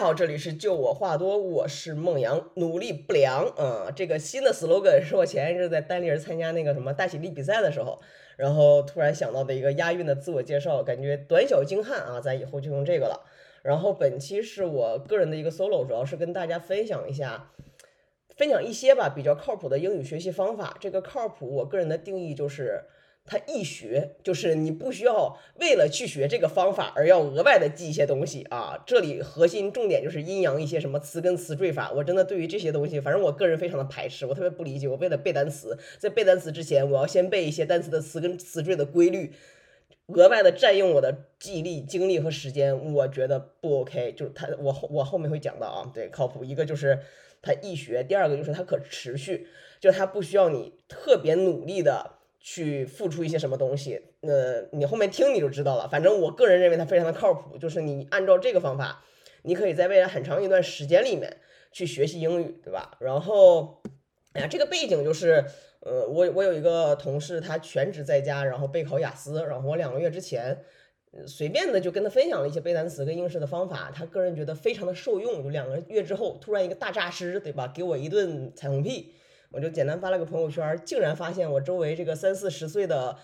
好，这里是就我话多，我是孟阳，努力不凉。嗯，这个新的 slogan 是我前一阵在丹尼尔参加那个什么大喜力比赛的时候，然后突然想到的一个押韵的自我介绍，感觉短小精悍啊，咱以后就用这个了。然后本期是我个人的一个 solo，主要是跟大家分享一下，分享一些吧比较靠谱的英语学习方法。这个靠谱，我个人的定义就是。它易学，就是你不需要为了去学这个方法而要额外的记一些东西啊。这里核心重点就是阴阳一些什么词根词缀法。我真的对于这些东西，反正我个人非常的排斥，我特别不理解。我为了背单词，在背单词之前，我要先背一些单词的词根词缀的规律，额外的占用我的记忆力、精力和时间，我觉得不 OK。就是它，我后我后面会讲到啊，对，靠谱。一个就是它易学，第二个就是它可持续，就它不需要你特别努力的。去付出一些什么东西，那你后面听你就知道了。反正我个人认为它非常的靠谱，就是你按照这个方法，你可以在未来很长一段时间里面去学习英语，对吧？然后，哎呀，这个背景就是，呃，我我有一个同事，他全职在家，然后备考雅思，然后我两个月之前，随便的就跟他分享了一些背单词跟应试的方法，他个人觉得非常的受用。就两个月之后，突然一个大诈尸，对吧？给我一顿彩虹屁。我就简单发了个朋友圈，竟然发现我周围这个三四十岁的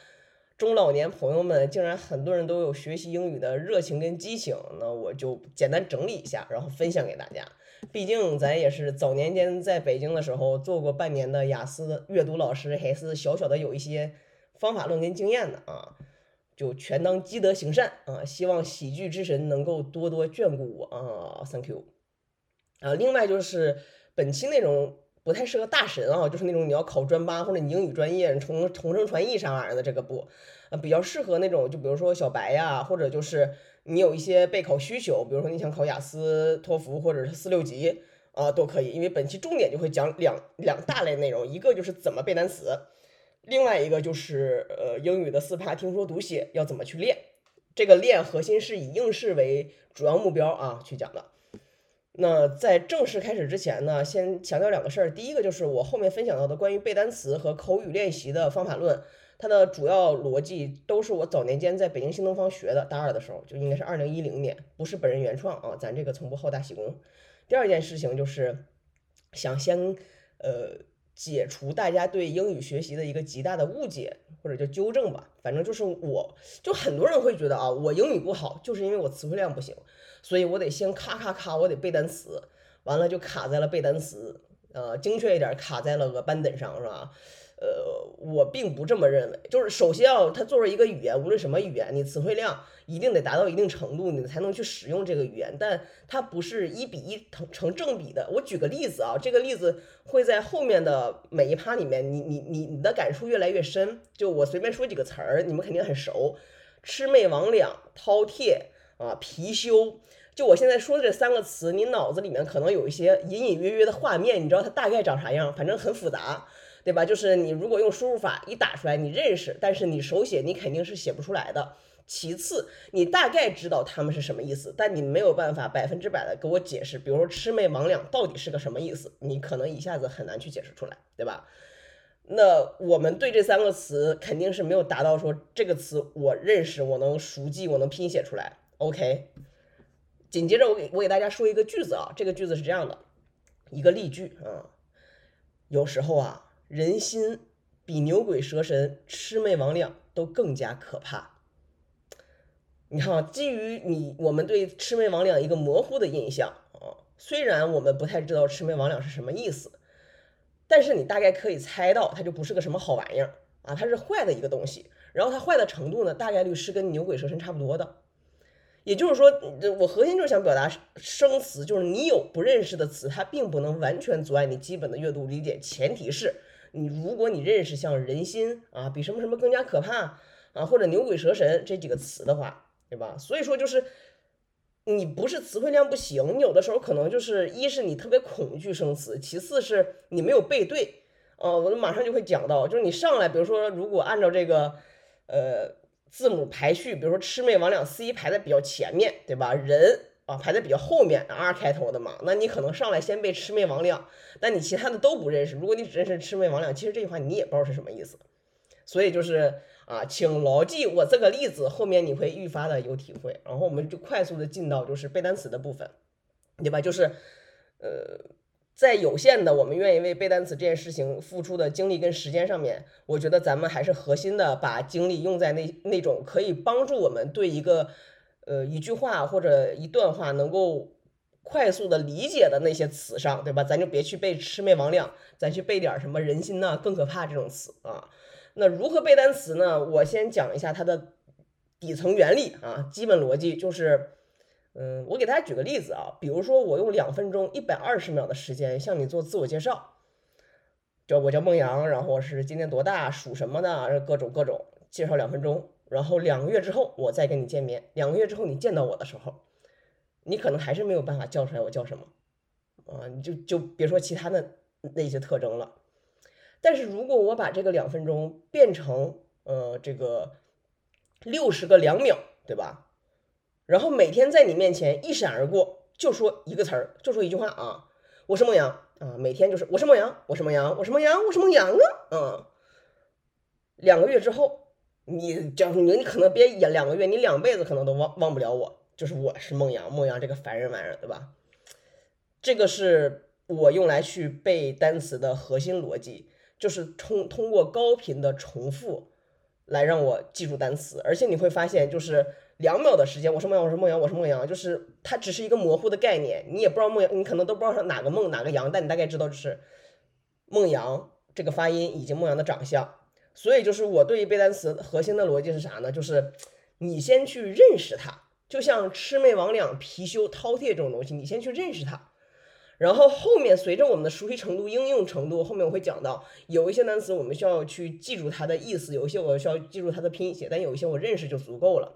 中老年朋友们，竟然很多人都有学习英语的热情跟激情。那我就简单整理一下，然后分享给大家。毕竟咱也是早年间在北京的时候做过半年的雅思阅读老师，还是小小的有一些方法论跟经验的啊。就全当积德行善啊，希望喜剧之神能够多多眷顾我啊，Thank you。啊，另外就是本期内容。不太适合大神啊，就是那种你要考专八或者你英语专业重重声传译啥玩意儿的这个不，呃，比较适合那种就比如说小白呀，或者就是你有一些备考需求，比如说你想考雅思、托福或者是四六级啊都可以，因为本期重点就会讲两两大类内容，一个就是怎么背单词，另外一个就是呃英语的四怕听说读写要怎么去练，这个练核心是以应试为主要目标啊去讲的。那在正式开始之前呢，先强调两个事儿。第一个就是我后面分享到的关于背单词和口语练习的方法论，它的主要逻辑都是我早年间在北京新东方学的，大二的时候就应该是二零一零年，不是本人原创啊，咱这个从不好大喜功。第二件事情就是想先呃解除大家对英语学习的一个极大的误解或者叫纠正吧，反正就是我就很多人会觉得啊，我英语不好就是因为我词汇量不行。所以我得先咔咔咔，我得背单词，完了就卡在了背单词，呃，精确一点卡在了个班本上，是吧？呃，我并不这么认为。就是首先啊，它作为一个语言，无论什么语言，你词汇量一定得达到一定程度，你才能去使用这个语言。但它不是一比一成成正比的。我举个例子啊，这个例子会在后面的每一趴里面，你你你你的感触越来越深。就我随便说几个词儿，你们肯定很熟：魑魅魍魉、饕餮啊、貔貅。就我现在说的这三个词，你脑子里面可能有一些隐隐约约的画面，你知道它大概长啥样，反正很复杂，对吧？就是你如果用输入法一打出来，你认识，但是你手写你肯定是写不出来的。其次，你大概知道他们是什么意思，但你没有办法百分之百的给我解释，比如说魑魅魍魉到底是个什么意思，你可能一下子很难去解释出来，对吧？那我们对这三个词肯定是没有达到说这个词我认识，我能熟记，我能拼写出来，OK。紧接着我给我给大家说一个句子啊，这个句子是这样的，一个例句啊，有时候啊，人心比牛鬼蛇神、魑魅魍魉都更加可怕。你看，基于你我们对魑魅魍魉一个模糊的印象啊，虽然我们不太知道魑魅魍魉是什么意思，但是你大概可以猜到，它就不是个什么好玩意儿啊，它是坏的一个东西，然后它坏的程度呢，大概率是跟牛鬼蛇神差不多的。也就是说，我核心就是想表达生词，就是你有不认识的词，它并不能完全阻碍你基本的阅读理解。前提是你，如果你认识像人心啊，比什么什么更加可怕啊，或者牛鬼蛇神这几个词的话，对吧？所以说就是你不是词汇量不行，你有的时候可能就是一是你特别恐惧生词，其次是你没有背对。呃，我马上就会讲到，就是你上来，比如说如果按照这个，呃。字母排序，比如说魑魅魍魉，C 排在比较前面，对吧？人啊排在比较后面，R 开头的嘛，那你可能上来先背魑魅魍魉，但你其他的都不认识。如果你只认识魑魅魍魉，其实这句话你也不知道是什么意思。所以就是啊，请牢记我这个例子，后面你会愈发的有体会。然后我们就快速的进到就是背单词的部分。对吧？就是，呃，在有限的我们愿意为背单词这件事情付出的精力跟时间上面，我觉得咱们还是核心的把精力用在那那种可以帮助我们对一个，呃，一句话或者一段话能够快速的理解的那些词上，对吧？咱就别去背魑魅魍魉，咱去背点什么人心呐，更可怕这种词啊。那如何背单词呢？我先讲一下它的底层原理啊，基本逻辑就是。嗯，我给大家举个例子啊，比如说我用两分钟一百二十秒的时间向你做自我介绍，叫我叫孟阳，然后我是今年多大，属什么的，各种各种介绍两分钟，然后两个月之后我再跟你见面，两个月之后你见到我的时候，你可能还是没有办法叫出来我叫什么啊，你就就别说其他的那些特征了。但是如果我把这个两分钟变成呃这个六十个两秒，对吧？然后每天在你面前一闪而过，就说一个词儿，就说一句话啊，我是孟阳啊，每天就是我是孟阳，我是孟阳，我是孟阳，我是孟阳啊，嗯，两个月之后，你讲你你可能别演两个月，你两辈子可能都忘忘不了我，就是我是孟阳，孟阳这个烦人玩意儿，对吧？这个是我用来去背单词的核心逻辑，就是通通过高频的重复来让我记住单词，而且你会发现就是。两秒的时间，我是孟阳，我是孟阳，我是孟阳，就是它只是一个模糊的概念，你也不知道孟阳，你可能都不知道是哪个孟哪个阳，但你大概知道就是孟阳这个发音以及孟阳的长相。所以就是我对于背单词核心的逻辑是啥呢？就是你先去认识它，就像魑魅魍魉、貔貅、饕餮这种东西，你先去认识它，然后后面随着我们的熟悉程度、应用程度，后面我会讲到有一些单词我们需要去记住它的意思，有一些我需要记住它的拼写，但有一些我认识就足够了。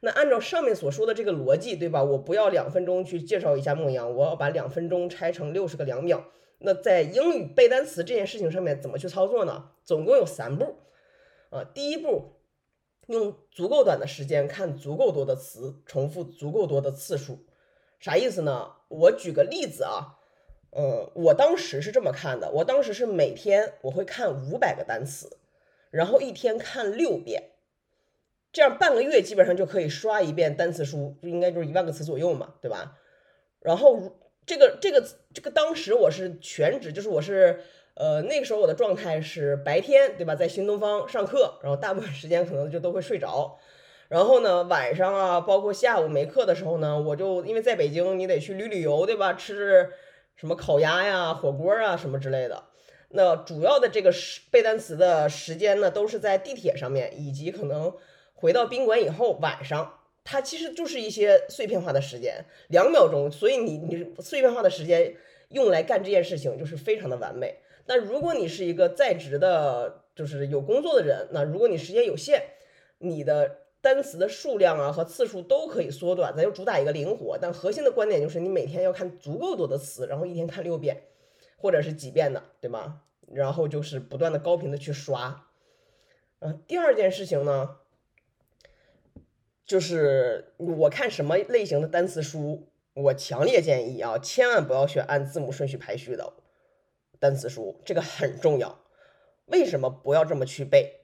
那按照上面所说的这个逻辑，对吧？我不要两分钟去介绍一下孟阳，我要把两分钟拆成六十个两秒。那在英语背单词这件事情上面怎么去操作呢？总共有三步啊。第一步，用足够短的时间看足够多的词，重复足够多的次数。啥意思呢？我举个例子啊，呃，我当时是这么看的，我当时是每天我会看五百个单词，然后一天看六遍。这样半个月基本上就可以刷一遍单词书，就应该就是一万个词左右嘛，对吧？然后这个这个这个当时我是全职，就是我是呃那个时候我的状态是白天对吧，在新东方上课，然后大部分时间可能就都会睡着。然后呢晚上啊，包括下午没课的时候呢，我就因为在北京，你得去旅旅游对吧？吃什么烤鸭呀、火锅啊什么之类的。那主要的这个时背单词的时间呢，都是在地铁上面，以及可能。回到宾馆以后，晚上它其实就是一些碎片化的时间，两秒钟，所以你你碎片化的时间用来干这件事情就是非常的完美。那如果你是一个在职的，就是有工作的人，那如果你时间有限，你的单词的数量啊和次数都可以缩短，咱就主打一个灵活。但核心的观点就是你每天要看足够多的词，然后一天看六遍，或者是几遍的，对吗？然后就是不断的高频的去刷。嗯，第二件事情呢？就是我看什么类型的单词书，我强烈建议啊，千万不要选按字母顺序排序的单词书，这个很重要。为什么不要这么去背？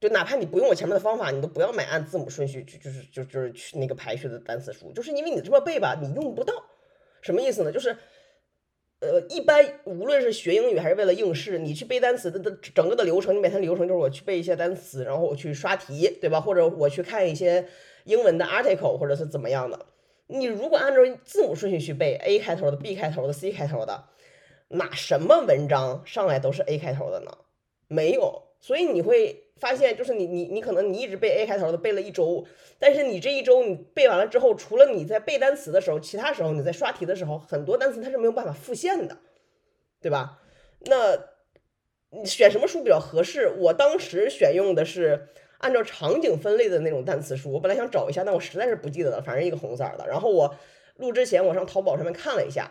就哪怕你不用我前面的方法，你都不要买按字母顺序，就就是就就是去那个排序的单词书，就是因为你这么背吧，你用不到。什么意思呢？就是。呃，一般无论是学英语还是为了应试，你去背单词的的整个的流程，你每天流程就是我去背一些单词，然后我去刷题，对吧？或者我去看一些英文的 article，或者是怎么样的。你如果按照字母顺序去背，A 开头的、B 开头的、C 开头的，哪什么文章上来都是 A 开头的呢？没有，所以你会。发现就是你你你可能你一直背 A 开头的背了一周，但是你这一周你背完了之后，除了你在背单词的时候，其他时候你在刷题的时候，很多单词它是没有办法复现的，对吧？那你选什么书比较合适？我当时选用的是按照场景分类的那种单词书，我本来想找一下，但我实在是不记得了，反正一个红色的。然后我录之前我上淘宝上面看了一下，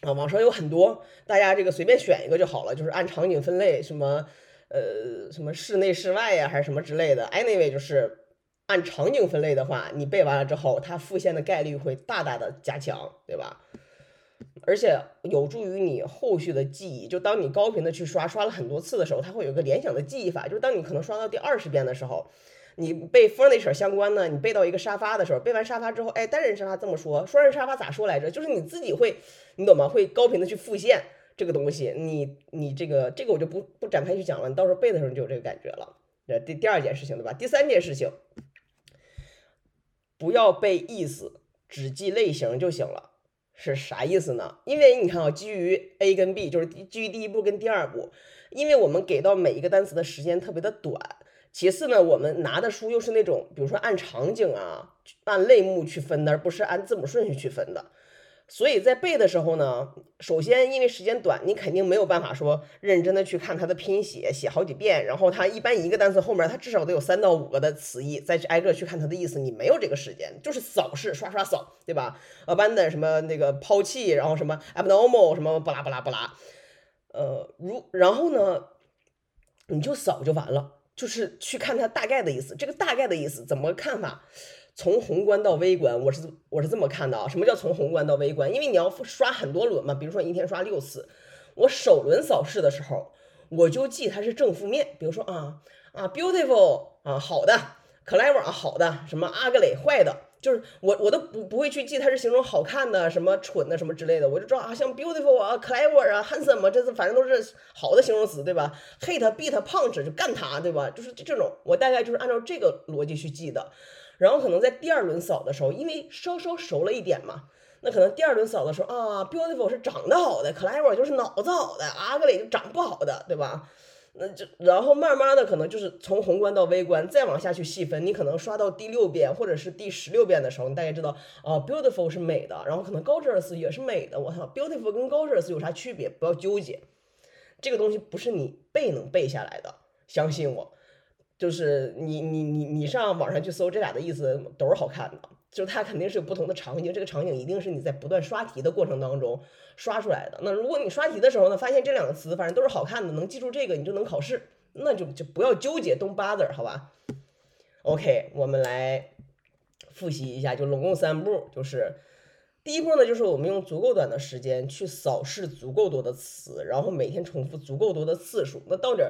啊，网上有很多，大家这个随便选一个就好了，就是按场景分类什么。呃，什么室内、室外呀，还是什么之类的？Anyway，就是按场景分类的话，你背完了之后，它复现的概率会大大的加强，对吧？而且有助于你后续的记忆。就当你高频的去刷，刷了很多次的时候，它会有个联想的记忆法。就是当你可能刷到第二十遍的时候，你背 furniture 相关的，你背到一个沙发的时候，背完沙发之后，哎，单人沙发这么说，双人沙发咋说来着？就是你自己会，你懂吗？会高频的去复现这个东西，你你这个这个我就不不展开去讲了，你到时候背的时候你就有这个感觉了。这第第二件事情对吧？第三件事情，不要背意思，只记类型就行了。是啥意思呢？因为你看啊，基于 A 跟 B，就是基于第一步跟第二步，因为我们给到每一个单词的时间特别的短。其次呢，我们拿的书又是那种，比如说按场景啊、按类目去分的，而不是按字母顺序去分的。所以在背的时候呢，首先因为时间短，你肯定没有办法说认真的去看它的拼写，写好几遍，然后它一般一个单词后面它至少得有三到五个的词义，再去挨个去看它的意思，你没有这个时间，就是扫视刷刷扫，对吧？abandon 什么那个抛弃，然后什么 abnormal 什么巴拉巴拉巴拉，呃，如然后呢，你就扫就完了，就是去看它大概的意思，这个大概的意思怎么看法？从宏观到微观，我是我是这么看的啊。什么叫从宏观到微观？因为你要刷很多轮嘛，比如说你一天刷六次，我首轮扫视的时候，我就记它是正负面。比如说啊啊，beautiful 啊，好的，clever 啊，好的，什么 ugly 坏的，就是我我都不不会去记它是形容好看的，什么蠢的什么之类的，我就知道啊，像 beautiful 啊，clever 啊，handsome 啊，这是反正都是好的形容词，对吧？hate beat punch 就干他，对吧？就是这种，我大概就是按照这个逻辑去记的。然后可能在第二轮扫的时候，因为稍稍熟了一点嘛，那可能第二轮扫的时候啊，beautiful 是长得好的，clever 就是脑子好的，ugly 就长不好的，对吧？那就然后慢慢的可能就是从宏观到微观，再往下去细分，你可能刷到第六遍或者是第十六遍的时候，你大概知道啊，beautiful 是美的，然后可能 gorgeous 也是美的。我操，beautiful 跟 gorgeous 有啥区别？不要纠结，这个东西不是你背能背下来的，相信我。就是你你你你上网上去搜这俩的意思都是好看的，就是它肯定是有不同的场景，这个场景一定是你在不断刷题的过程当中刷出来的。那如果你刷题的时候呢，发现这两个词反正都是好看的，能记住这个你就能考试，那就就不要纠结，don't bother，好吧？OK，我们来复习一下，就拢共三步，就是第一步呢，就是我们用足够短的时间去扫视足够多的词，然后每天重复足够多的次数，那到底？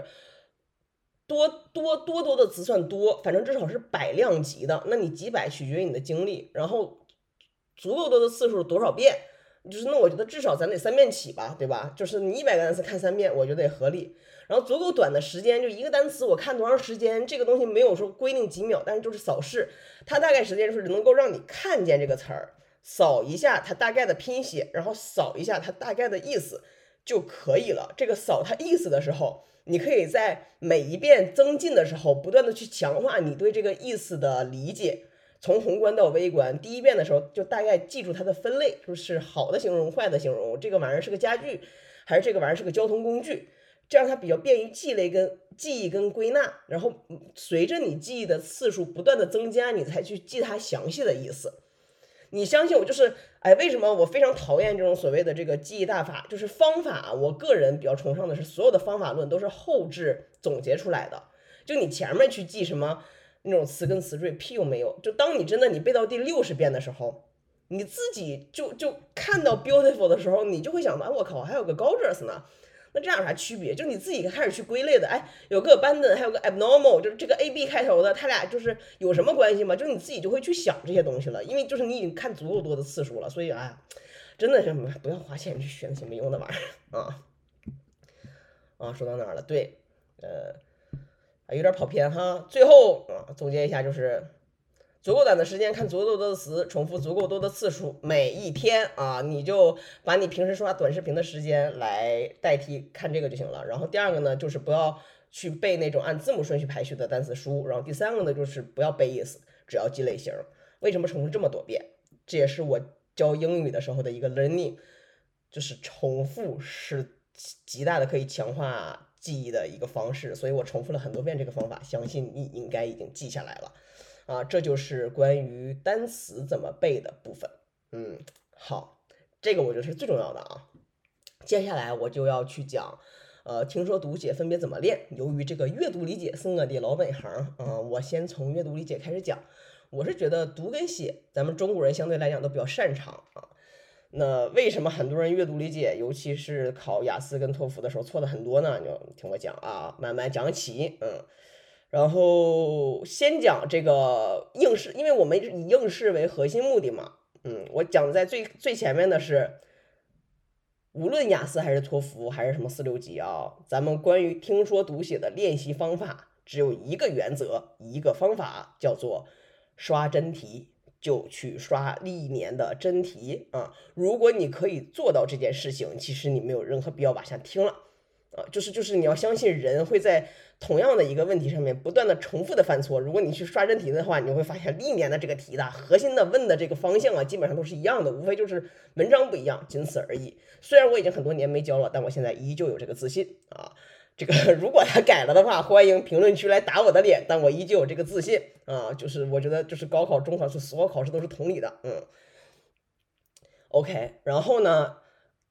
多多多多的词算多，反正至少是百量级的。那你几百取决于你的精力，然后足够多的次数多少遍，就是那我觉得至少咱得三遍起吧，对吧？就是你一百个单词看三遍，我觉得也合理。然后足够短的时间，就一个单词我看多长时间，这个东西没有说规定几秒，但是就是扫视，它大概时间就是能够让你看见这个词儿，扫一下它大概的拼写，然后扫一下它大概的意思就可以了。这个扫它意思的时候。你可以在每一遍增进的时候，不断的去强化你对这个意思的理解，从宏观到微观。第一遍的时候，就大概记住它的分类，就是好的形容、坏的形容，这个玩意儿是个家具，还是这个玩意儿是个交通工具，这样它比较便于记类跟记忆跟归纳。然后随着你记忆的次数不断的增加，你才去记它详细的意思。你相信我，就是哎，为什么我非常讨厌这种所谓的这个记忆大法？就是方法，我个人比较崇尚的是，所有的方法论都是后置总结出来的。就你前面去记什么那种词根词缀，屁用没有。就当你真的你背到第六十遍的时候，你自己就就看到 beautiful 的时候，你就会想到，哎，我靠，还有个 gorgeous 呢。那这样有啥区别？就是你自己开始去归类的，哎，有个 abandon，还有个 abnormal，就是这个 a b 开头的，它俩就是有什么关系吗？就是你自己就会去想这些东西了，因为就是你已经看足够多的次数了，所以哎，真的是不要花钱去学那些没用的玩意儿啊啊！说到哪儿了？对，呃，有点跑偏哈。最后啊，总结一下就是。足够短的时间看足够多的词，重复足够多的次数，每一天啊，你就把你平时刷短视频的时间来代替看这个就行了。然后第二个呢，就是不要去背那种按字母顺序排序的单词书。然后第三个呢，就是不要背意思，只要记类型。为什么重复这么多遍？这也是我教英语的时候的一个 learning，就是重复是极大的可以强化记忆的一个方式。所以我重复了很多遍这个方法，相信你应该已经记下来了。啊，这就是关于单词怎么背的部分。嗯，好，这个我觉得是最重要的啊。接下来我就要去讲，呃，听说读写分别怎么练。由于这个阅读理解是我的老本行，嗯，我先从阅读理解开始讲。我是觉得读跟写，咱们中国人相对来讲都比较擅长啊。那为什么很多人阅读理解，尤其是考雅思跟托福的时候错的很多呢？就听我讲啊，慢慢讲起。嗯。然后先讲这个应试，因为我们以应试为核心目的嘛。嗯，我讲在最最前面的是，无论雅思还是托福还是什么四六级啊，咱们关于听说读写的练习方法只有一个原则，一个方法，叫做刷真题，就去刷历年的真题啊。如果你可以做到这件事情，其实你没有任何必要往下听了。啊，就是就是你要相信人会在同样的一个问题上面不断的重复的犯错。如果你去刷真题的话，你会发现历年的这个题的核心的问的这个方向啊，基本上都是一样的，无非就是文章不一样，仅此而已。虽然我已经很多年没教了，但我现在依旧有这个自信啊。这个 如果他改了的话，欢迎评论区来打我的脸，但我依旧有这个自信啊。就是我觉得就是高考、中考是所有考试都是同理的，嗯。OK，然后呢？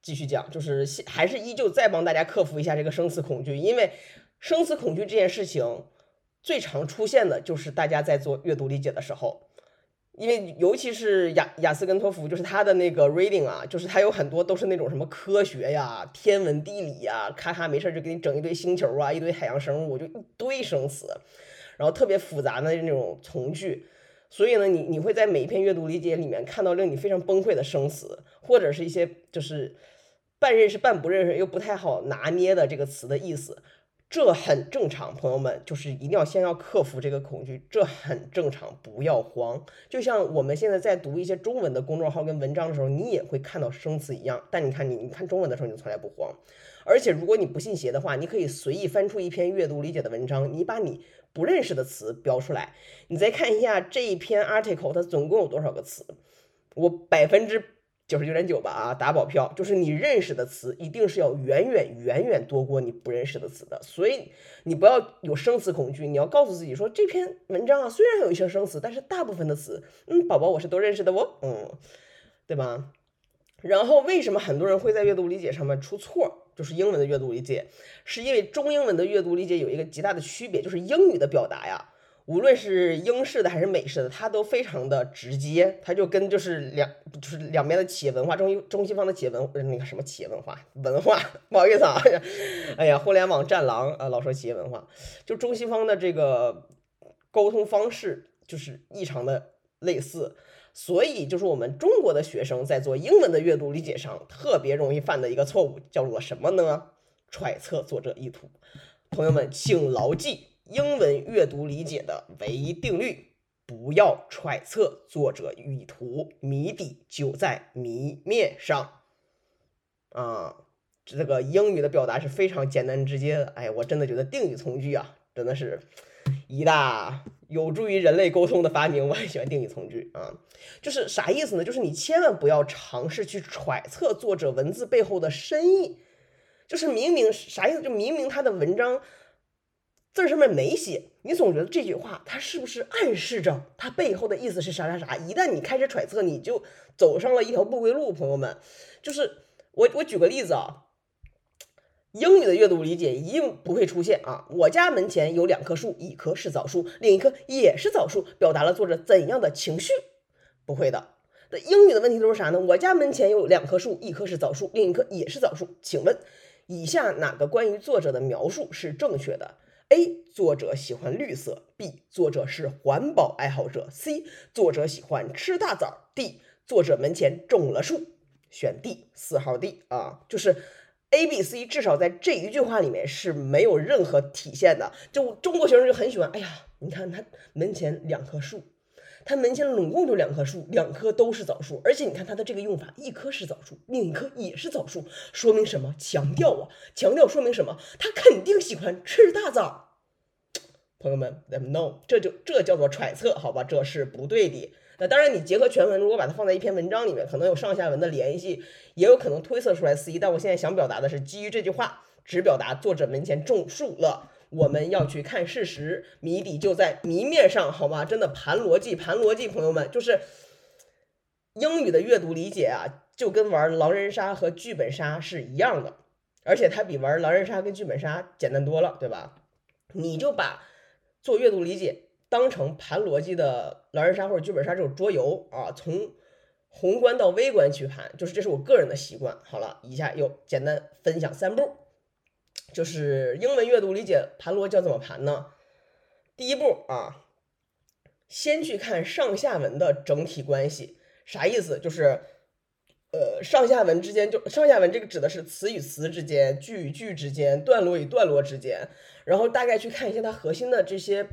继续讲，就是还是依旧再帮大家克服一下这个生词恐惧，因为生词恐惧这件事情最常出现的就是大家在做阅读理解的时候，因为尤其是雅雅思跟托福，就是它的那个 reading 啊，就是它有很多都是那种什么科学呀、天文地理呀，咔咔没事就给你整一堆星球啊、一堆海洋生物，就一堆生词，然后特别复杂的那种从句，所以呢，你你会在每一篇阅读理解里面看到令你非常崩溃的生词，或者是一些就是。半认识半不认识又不太好拿捏的这个词的意思，这很正常，朋友们，就是一定要先要克服这个恐惧，这很正常，不要慌。就像我们现在在读一些中文的公众号跟文章的时候，你也会看到生词一样。但你看你，你看中文的时候，你从来不慌。而且如果你不信邪的话，你可以随意翻出一篇阅读理解的文章，你把你不认识的词标出来，你再看一下这一篇 article 它总共有多少个词，我百分之。九十九点九吧啊，打保票，就是你认识的词一定是要远远远远多过你不认识的词的，所以你不要有生词恐惧，你要告诉自己说这篇文章啊，虽然有一些生词，但是大部分的词，嗯，宝宝我是都认识的哦，嗯，对吧？然后为什么很多人会在阅读理解上面出错？就是英文的阅读理解，是因为中英文的阅读理解有一个极大的区别，就是英语的表达呀。无论是英式的还是美式的，它都非常的直接，它就跟就是两就是两边的企业文化，中中西方的企业文那个什么企业文化文化，不好意思啊，哎呀，互联网战狼啊，老说企业文化，就中西方的这个沟通方式就是异常的类似，所以就是我们中国的学生在做英文的阅读理解上特别容易犯的一个错误，叫做什么呢？揣测作者意图。朋友们，请牢记。英文阅读理解的唯一定律：不要揣测作者意图，谜底就在谜面上。啊，这个英语的表达是非常简单直接的。哎，我真的觉得定语从句啊，真的是一大有助于人类沟通的发明。我很喜欢定语从句啊，就是啥意思呢？就是你千万不要尝试去揣测作者文字背后的深意。就是明明啥意思？就明明他的文章。字上面没写，你总觉得这句话它是不是暗示着它背后的意思是啥啥啥？一旦你开始揣测，你就走上了一条不归路。朋友们，就是我我举个例子啊，英语的阅读理解一定不会出现啊。我家门前有两棵树，一棵是枣树，另一棵也是枣树，表达了作者怎样的情绪？不会的。那英语的问题都是啥呢？我家门前有两棵树，一棵是枣树，另一棵也是枣树。请问以下哪个关于作者的描述是正确的？A 作者喜欢绿色，B 作者是环保爱好者，C 作者喜欢吃大枣，D 作者门前种了树。选 D 四号 D 啊，就是 A、B、C，至少在这一句话里面是没有任何体现的。就中国学生就很喜欢，哎呀，你看他门前两棵树。他门前总共就两棵树，两棵都是枣树，而且你看他的这个用法，一棵是枣树，另一棵也是枣树，说明什么？强调啊，强调说明什么？他肯定喜欢吃大枣。朋友们，them know，这就这叫做揣测，好吧？这是不对的。那当然，你结合全文，如果把它放在一篇文章里面，可能有上下文的联系，也有可能推测出来 C。但我现在想表达的是，基于这句话，只表达作者门前种树了。我们要去看事实，谜底就在谜面上，好吗？真的盘逻辑，盘逻辑，朋友们，就是英语的阅读理解啊，就跟玩狼人杀和剧本杀是一样的，而且它比玩狼人杀跟剧本杀简单多了，对吧？你就把做阅读理解当成盘逻辑的狼人杀或者剧本杀这种桌游啊，从宏观到微观去盘，就是这是我个人的习惯。好了，以下又简单分享三步。就是英文阅读理解盘逻辑要怎么盘呢？第一步啊，先去看上下文的整体关系，啥意思？就是呃，上下文之间就上下文这个指的是词与词之间、句与句之间、段落与段落之间，然后大概去看一下它核心的这些。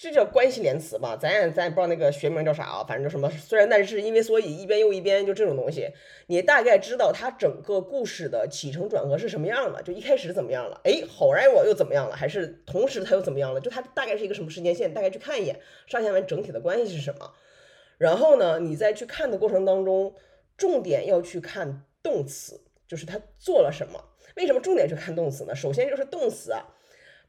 这叫关系连词吧，咱也咱也不知道那个学名叫啥啊，反正就什么虽然但是因为所以一边又一边就这种东西，你大概知道它整个故事的起承转合是什么样的，就一开始怎么样了，哎，后来我又怎么样了，还是同时它又怎么样了，就它大概是一个什么时间线，大概去看一眼上下文整体的关系是什么，然后呢，你在去看的过程当中，重点要去看动词，就是它做了什么，为什么重点去看动词呢？首先就是动词啊。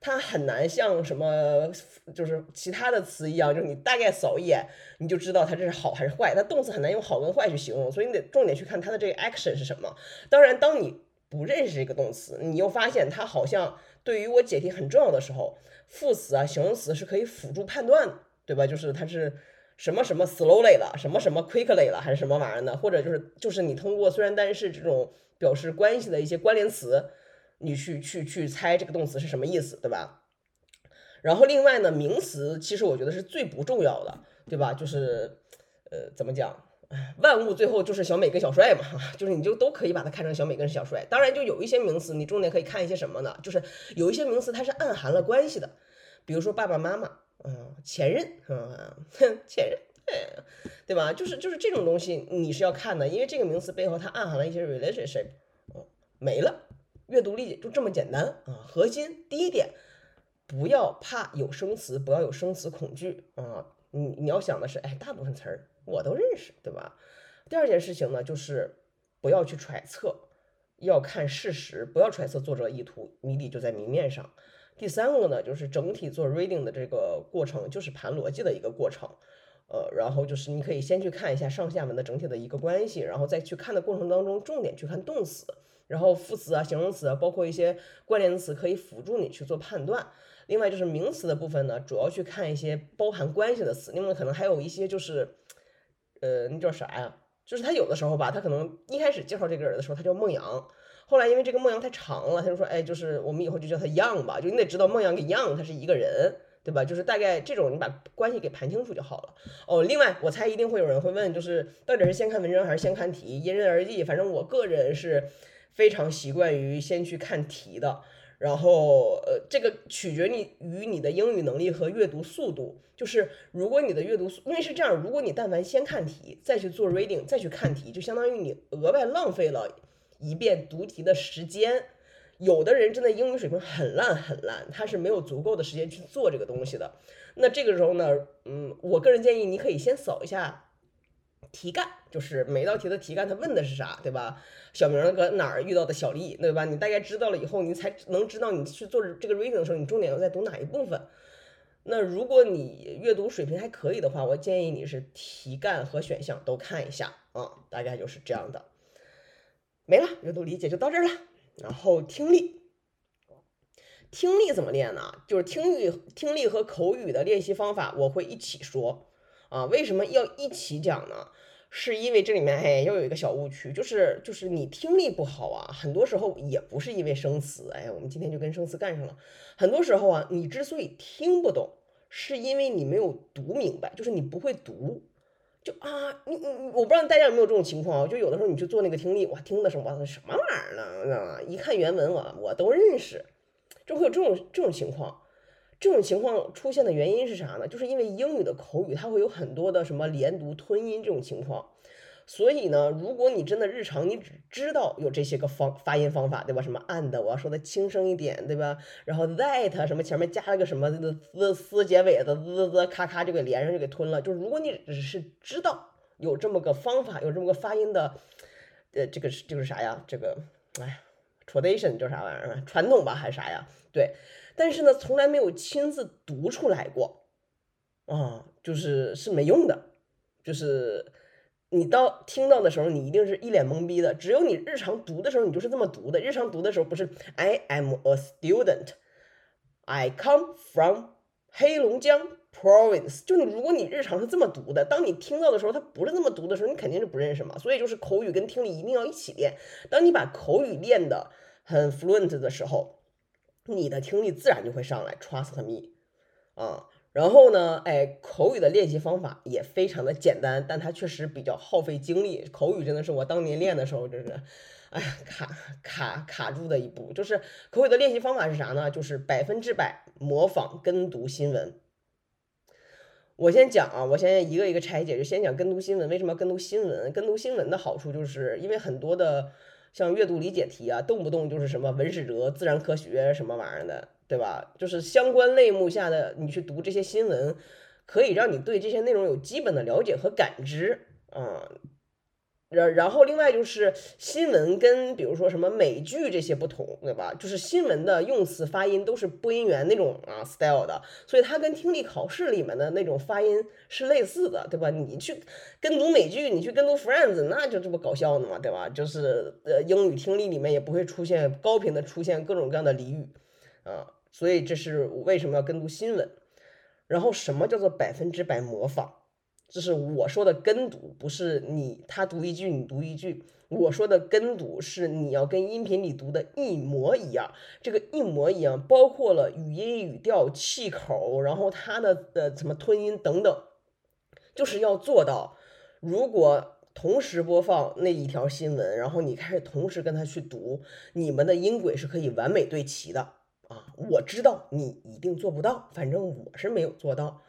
它很难像什么，就是其他的词一样，就是你大概扫一眼，你就知道它这是好还是坏。它动词很难用好跟坏去形容，所以你得重点去看它的这个 action 是什么。当然，当你不认识这个动词，你又发现它好像对于我解题很重要的时候，副词啊、形容词是可以辅助判断的，对吧？就是它是什么什么 slowly 了，什么什么 quickly 了，还是什么玩意儿呢？或者就是就是你通过虽然但是这种表示关系的一些关联词。你去去去猜这个动词是什么意思，对吧？然后另外呢，名词其实我觉得是最不重要的，对吧？就是呃，怎么讲？万物最后就是小美跟小帅嘛，就是你就都可以把它看成小美跟小帅。当然，就有一些名词，你重点可以看一些什么呢？就是有一些名词它是暗含了关系的，比如说爸爸妈妈，嗯，前任，嗯，前任，对吧？就是就是这种东西你是要看的，因为这个名词背后它暗含了一些 relationship，嗯，没了。阅读理解就这么简单啊！核心第一点，不要怕有生词，不要有生词恐惧啊！你你要想的是，哎，大部分词儿我都认识，对吧？第二件事情呢，就是不要去揣测，要看事实，不要揣测作者意图，谜底就在谜面上。第三个呢，就是整体做 reading 的这个过程，就是盘逻辑的一个过程，呃，然后就是你可以先去看一下上下文的整体的一个关系，然后再去看的过程当中，重点去看动词。然后副词啊、形容词啊，包括一些关联词，可以辅助你去做判断。另外就是名词的部分呢，主要去看一些包含关系的词。另外可能还有一些就是，呃，那叫啥呀？就是他有的时候吧，他可能一开始介绍这个人的时候，他叫孟阳，后来因为这个孟阳太长了，他就说，哎，就是我们以后就叫他 Young 吧，就你得知道孟阳跟 Young 他是一个人，对吧？就是大概这种你把关系给盘清楚就好了。哦，另外我猜一定会有人会问，就是到底是先看文章还是先看题？因人而异，反正我个人是。非常习惯于先去看题的，然后呃，这个取决于于你的英语能力和阅读速度。就是如果你的阅读速，因为是这样，如果你但凡先看题，再去做 reading，再去看题，就相当于你额外浪费了一遍读题的时间。有的人真的英语水平很烂很烂，他是没有足够的时间去做这个东西的。那这个时候呢，嗯，我个人建议你可以先扫一下。题干就是每道题的题干，他问的是啥，对吧？小明搁哪儿遇到的小丽，对吧？你大概知道了以后，你才能知道你去做这个 reading 的时候，你重点要在读哪一部分。那如果你阅读水平还可以的话，我建议你是题干和选项都看一下啊，大概就是这样的。没了，阅读理解就到这儿了。然后听力，听力怎么练呢？就是听力、听力和口语的练习方法，我会一起说。啊，为什么要一起讲呢？是因为这里面哎，又有一个小误区，就是就是你听力不好啊，很多时候也不是因为生词，哎，我们今天就跟生词干上了。很多时候啊，你之所以听不懂，是因为你没有读明白，就是你不会读，就啊，你你我不知道大家有没有这种情况啊？就有的时候你去做那个听力，哇，听的什么什么玩意儿呢？知道吗？一看原文我我都认识，就会有这种这种情况。这种情况出现的原因是啥呢？就是因为英语的口语它会有很多的什么连读、吞音这种情况，所以呢，如果你真的日常你只知道有这些个方发音方法，对吧？什么 and 我要说的轻声一点，对吧？然后 that 什么前面加了个什么的滋丝结尾的滋滋咔咔就给连上就给吞了。就如果你只是知道有这么个方法，有这么个发音的，呃，这个是就是啥呀？这个哎，tradition 叫啥玩意儿？传统吧还是啥呀？对。但是呢，从来没有亲自读出来过，啊，就是是没用的，就是你到听到的时候，你一定是一脸懵逼的。只有你日常读的时候，你就是这么读的。日常读的时候不是 I am a student, I come from 黑龙江 province。就你如果你日常是这么读的，当你听到的时候，它不是这么读的时候，你肯定是不认识嘛。所以就是口语跟听力一定要一起练。当你把口语练的很 fluent 的时候，你的听力自然就会上来，trust me，啊，然后呢，哎，口语的练习方法也非常的简单，但它确实比较耗费精力。口语真的是我当年练的时候，就是，哎呀，卡卡卡住的一步。就是口语的练习方法是啥呢？就是百分之百模仿跟读新闻。我先讲啊，我先一个一个拆解，就先讲跟读新闻。为什么要跟读新闻？跟读新闻的好处就是因为很多的像阅读理解题啊，动不动就是什么文史哲、自然科学什么玩意儿的。对吧？就是相关类目下的，你去读这些新闻，可以让你对这些内容有基本的了解和感知啊。然然后另外就是新闻跟比如说什么美剧这些不同，对吧？就是新闻的用词发音都是播音员那种啊 style 的，所以它跟听力考试里面的那种发音是类似的，对吧？你去跟读美剧，你去跟读 Friends，那就这不搞笑呢嘛，对吧？就是呃英语听力里面也不会出现高频的出现各种各样的俚语啊。所以这是为什么要跟读新闻，然后什么叫做百分之百模仿？这是我说的跟读，不是你他读一句你读一句。我说的跟读是你要跟音频里读的一模一样。这个一模一样包括了语音、语调、气口，然后它的呃什么吞音等等，就是要做到。如果同时播放那一条新闻，然后你开始同时跟他去读，你们的音轨是可以完美对齐的。啊，我知道你一定做不到，反正我是没有做到，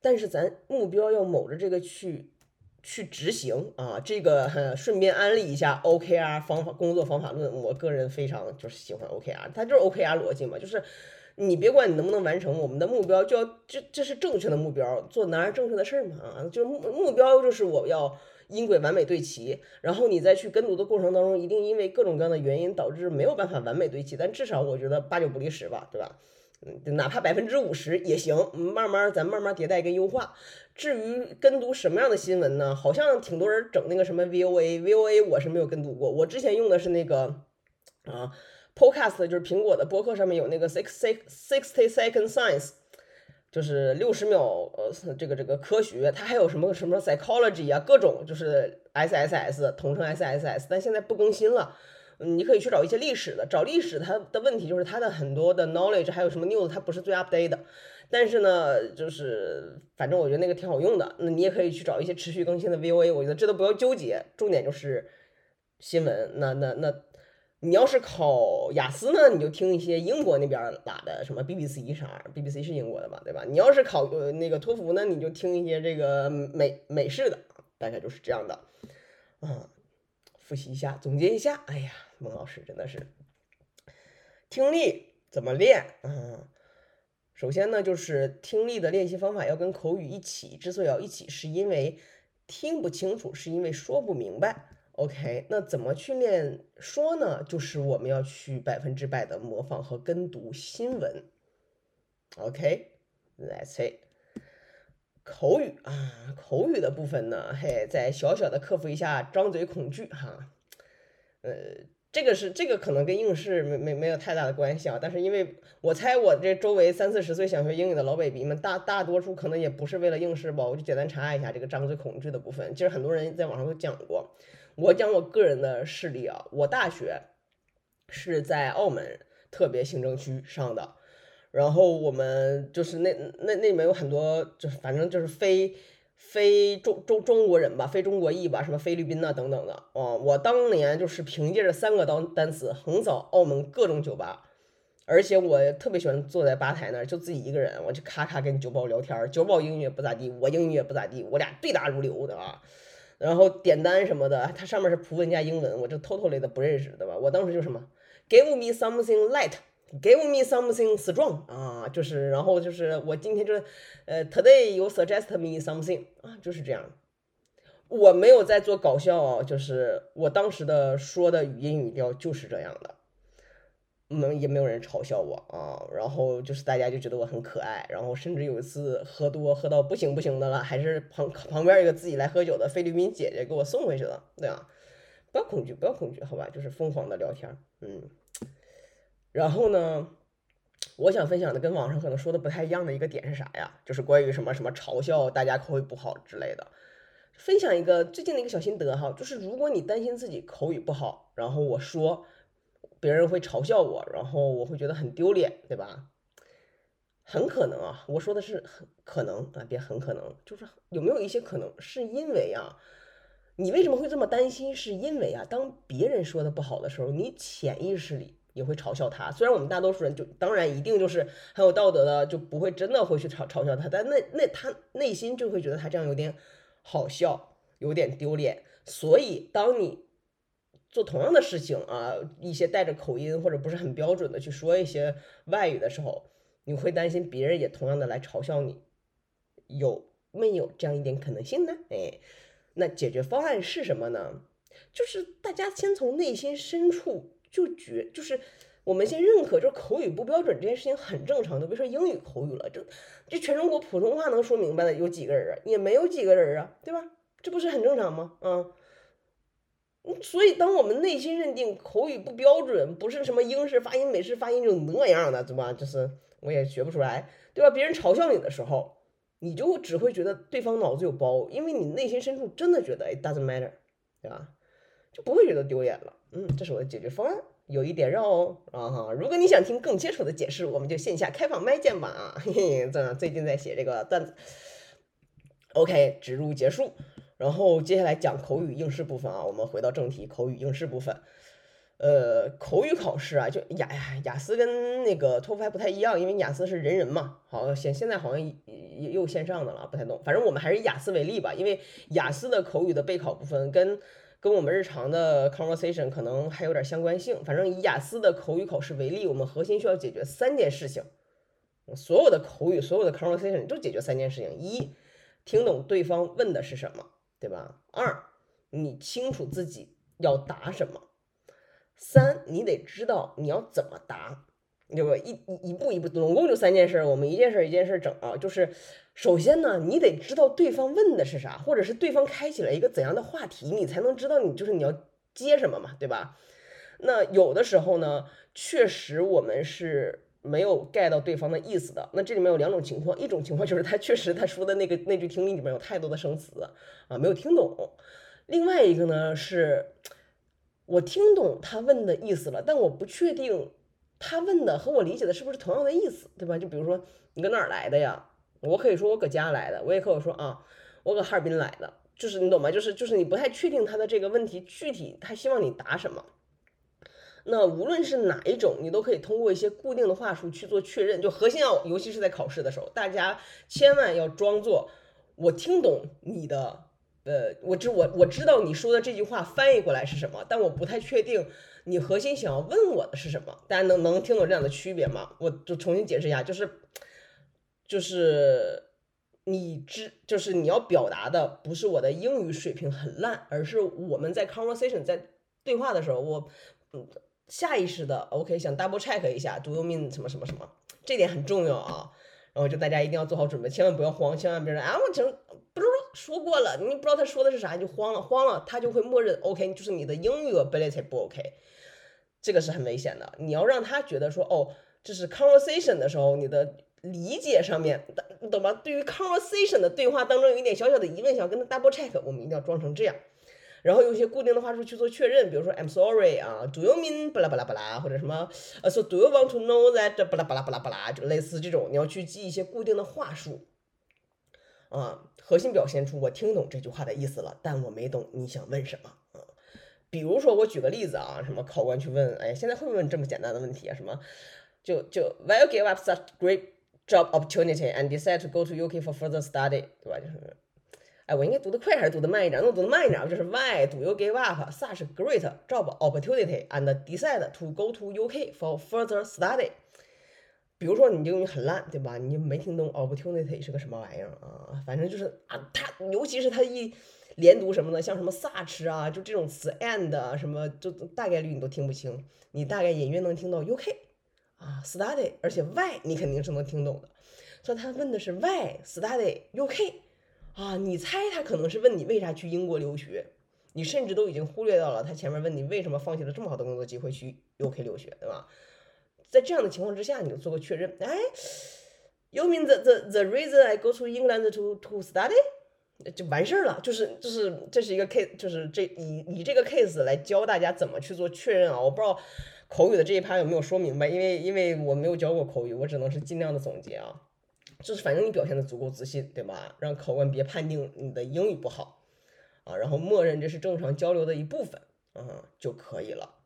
但是咱目标要卯着这个去去执行啊。这个顺便安利一下 OKR 方法工作方法论，我个人非常就是喜欢 OKR，它就是 OKR 逻辑嘛，就是你别管你能不能完成，我们的目标就要这这是正确的目标，做男儿正确的事儿嘛啊，就目目标就是我要。音轨完美对齐，然后你再去跟读的过程当中，一定因为各种各样的原因导致没有办法完美对齐，但至少我觉得八九不离十吧，对吧？嗯，哪怕百分之五十也行，慢慢咱慢慢迭代跟优化。至于跟读什么样的新闻呢？好像挺多人整那个什么 VOA，VOA 我是没有跟读过，我之前用的是那个啊，Podcast，就是苹果的播客上面有那个 sixty sixty second science。就是六十秒，呃，这个这个科学，它还有什么什么 psychology 啊，各种就是 S S S 统称 S S S，但现在不更新了。嗯，你可以去找一些历史的，找历史它的问题就是它的很多的 knowledge 还有什么 news 它不是最 update 的。但是呢，就是反正我觉得那个挺好用的。那你也可以去找一些持续更新的 V O A，我觉得这都不要纠结，重点就是新闻。那那那。你要是考雅思呢，你就听一些英国那边拉的什么 BBC 啥，BBC 是英国的吧，对吧？你要是考呃那个托福呢，你就听一些这个美美式的，大概就是这样的。嗯，复习一下，总结一下。哎呀，孟老师真的是听力怎么练？嗯，首先呢，就是听力的练习方法要跟口语一起。之所以要一起，是因为听不清楚，是因为说不明白。OK，那怎么去练说呢？就是我们要去百分之百的模仿和跟读新闻。OK，Let's say 口语啊，口语的部分呢，嘿，再小小的克服一下张嘴恐惧哈。呃，这个是这个可能跟应试没没没有太大的关系啊。但是因为我猜我这周围三四十岁想学英语的老 baby 们，大大多数可能也不是为了应试吧。我就简单查一下这个张嘴恐惧的部分。其实很多人在网上都讲过。我讲我个人的事例啊，我大学是在澳门特别行政区上的，然后我们就是那那那里面有很多，就是反正就是非非中中中国人吧，非中国裔吧，什么菲律宾呐等等的啊。我当年就是凭借着三个单单词横扫澳门各种酒吧，而且我特别喜欢坐在吧台那儿，就自己一个人，我就咔咔跟酒保聊天，酒保英语也不咋地，我英语也不咋地，我俩对答如流的啊。然后点单什么的，它上面是葡文加英文，我就 totally 的不认识，对吧？我当时就什么，give me something light，give me something strong 啊，就是，然后就是我今天就，呃，today you suggest me something 啊，就是这样。我没有在做搞笑，就是我当时的说的语音语调就是这样的。没也没有人嘲笑我啊，然后就是大家就觉得我很可爱，然后甚至有一次喝多喝到不行不行的了，还是旁旁边一个自己来喝酒的菲律宾姐姐给我送回去的，对啊，不要恐惧，不要恐惧，好吧，就是疯狂的聊天，嗯，然后呢，我想分享的跟网上可能说的不太一样的一个点是啥呀？就是关于什么什么嘲笑大家口语不好之类的，分享一个最近的一个小心得哈，就是如果你担心自己口语不好，然后我说。别人会嘲笑我，然后我会觉得很丢脸，对吧？很可能啊，我说的是很可能啊，别很可能，就是有没有一些可能，是因为啊，你为什么会这么担心？是因为啊，当别人说的不好的时候，你潜意识里也会嘲笑他。虽然我们大多数人就当然一定就是很有道德的，就不会真的会去嘲嘲笑他，但那那他内心就会觉得他这样有点好笑，有点丢脸。所以当你做同样的事情啊，一些带着口音或者不是很标准的去说一些外语的时候。你会担心别人也同样的来嘲笑你，有没有这样一点可能性呢？哎，那解决方案是什么呢？就是大家先从内心深处就觉，就是我们先认可，就是口语不标准这件事情很正常的。别说英语口语了，这这全中国普通话能说明白的有几个人啊？也没有几个人啊，对吧？这不是很正常吗？啊，所以当我们内心认定口语不标准，不是什么英式发音、美式发音就那样的，对吧？就是。我也学不出来，对吧？别人嘲笑你的时候，你就只会觉得对方脑子有包，因为你内心深处真的觉得 it doesn't matter，对吧？就不会觉得丢脸了。嗯，这是我的解决方案，有一点绕哦啊哈。如果你想听更清楚的解释，我们就线下开放麦见吧啊。嘿嘿，这最近在写这个段子。OK，植入结束，然后接下来讲口语应试部分啊。我们回到正题，口语应试部分。呃，口语考试啊，就雅呀，雅思跟那个托福还不太一样，因为雅思是人人嘛。好，现现在好像也又线上的了，不太懂。反正我们还是以雅思为例吧，因为雅思的口语的备考部分跟跟我们日常的 conversation 可能还有点相关性。反正以雅思的口语考试为例，我们核心需要解决三件事情。所有的口语，所有的 conversation 都解决三件事情：一，听懂对方问的是什么，对吧？二，你清楚自己要答什么。三，你得知道你要怎么答，对吧？一一一步一步，总共就三件事，我们一件事一件事整啊。就是首先呢，你得知道对方问的是啥，或者是对方开启了一个怎样的话题，你才能知道你就是你要接什么嘛，对吧？那有的时候呢，确实我们是没有 get 到对方的意思的。那这里面有两种情况，一种情况就是他确实他说的那个那句听力里面有太多的生词啊，没有听懂。另外一个呢是。我听懂他问的意思了，但我不确定他问的和我理解的是不是同样的意思，对吧？就比如说你搁哪儿来的呀？我可以说我搁家来的，我也可以说啊，我搁哈尔滨来的，就是你懂吗？就是就是你不太确定他的这个问题具体他希望你答什么。那无论是哪一种，你都可以通过一些固定的话术去做确认。就核心要，尤其是在考试的时候，大家千万要装作我听懂你的。呃，我知我我知道你说的这句话翻译过来是什么，但我不太确定你核心想要问我的是什么。大家能能听懂这样的区别吗？我就重新解释一下，就是就是你知就是你要表达的不是我的英语水平很烂，而是我们在 conversation 在对话的时候，我嗯下意识的 OK 想 double check 一下 Do you mean 什么什么什么？这点很重要啊。然后就大家一定要做好准备，千万不要慌，千万别说啊我整不是说过了，你不知道他说的是啥，你就慌了，慌了他就会默认 OK，就是你的英语 ability 不 OK，这个是很危险的。你要让他觉得说哦，这是 conversation 的时候，你的理解上面，你懂吗？对于 conversation 的对话当中有一点小小的疑问，想跟他 double check，我们一定要装成这样。然后用一些固定的话术去做确认，比如说 I'm sorry 啊，Do you mean 巴拉巴拉巴拉，或者什么呃，So do you want to know that 巴拉巴拉巴拉巴拉，就类似这种，你要去记一些固定的话术啊，核心表现出我听懂这句话的意思了，但我没懂你想问什么啊。比如说我举个例子啊，什么考官去问，哎，现在会问这么简单的问题啊？什么就就 Why you give up such great job opportunity and decide to go to UK for further study，对吧？就是。哎，我应该读得快还是读得慢一点？那我读得慢一点，就是 Why do you give up such great job opportunity and decide to go to UK for further study？比如说你英语很烂，对吧？你没听懂 opportunity 是个什么玩意儿啊？反正就是啊，他尤其是他一连读什么的，像什么 such 啊，就这种词 and 什么，就大概率你都听不清。你大概隐约能听到 UK 啊，study，而且 Why 你肯定是能听懂的。所以他问的是 Why study UK？啊，你猜他可能是问你为啥去英国留学，你甚至都已经忽略到了他前面问你为什么放弃了这么好的工作机会去 UK 留学，对吧？在这样的情况之下，你就做个确认，哎，You mean the the the reason I go to England to to study？就完事儿了，就是就是这是一个 case，就是这以以这个 case 来教大家怎么去做确认啊，我不知道。口语的这一趴有没有说明白？因为因为我没有教过口语，我只能是尽量的总结啊。就是反正你表现的足够自信，对吧？让考官别判定你的英语不好啊，然后默认这是正常交流的一部分，嗯就可以了。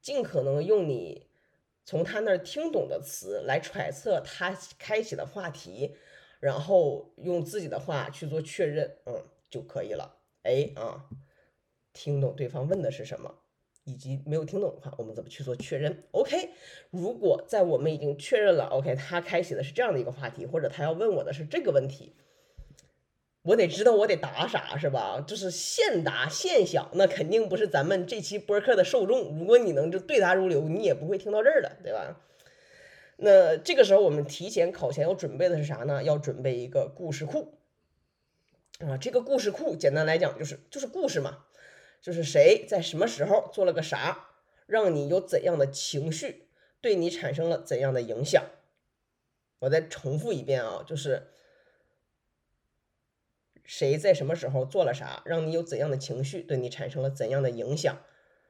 尽可能用你从他那儿听懂的词来揣测他开启的话题，然后用自己的话去做确认，嗯就可以了。哎啊，听懂对方问的是什么？以及没有听懂的话，我们怎么去做确认？OK，如果在我们已经确认了，OK，他开启的是这样的一个话题，或者他要问我的是这个问题，我得知道我得答啥，是吧？就是现答现想，那肯定不是咱们这期播客的受众。如果你能就对答如流，你也不会听到这儿的，对吧？那这个时候我们提前考前要准备的是啥呢？要准备一个故事库啊，这个故事库简单来讲就是就是故事嘛。就是谁在什么时候做了个啥，让你有怎样的情绪，对你产生了怎样的影响。我再重复一遍啊，就是谁在什么时候做了啥，让你有怎样的情绪，对你产生了怎样的影响。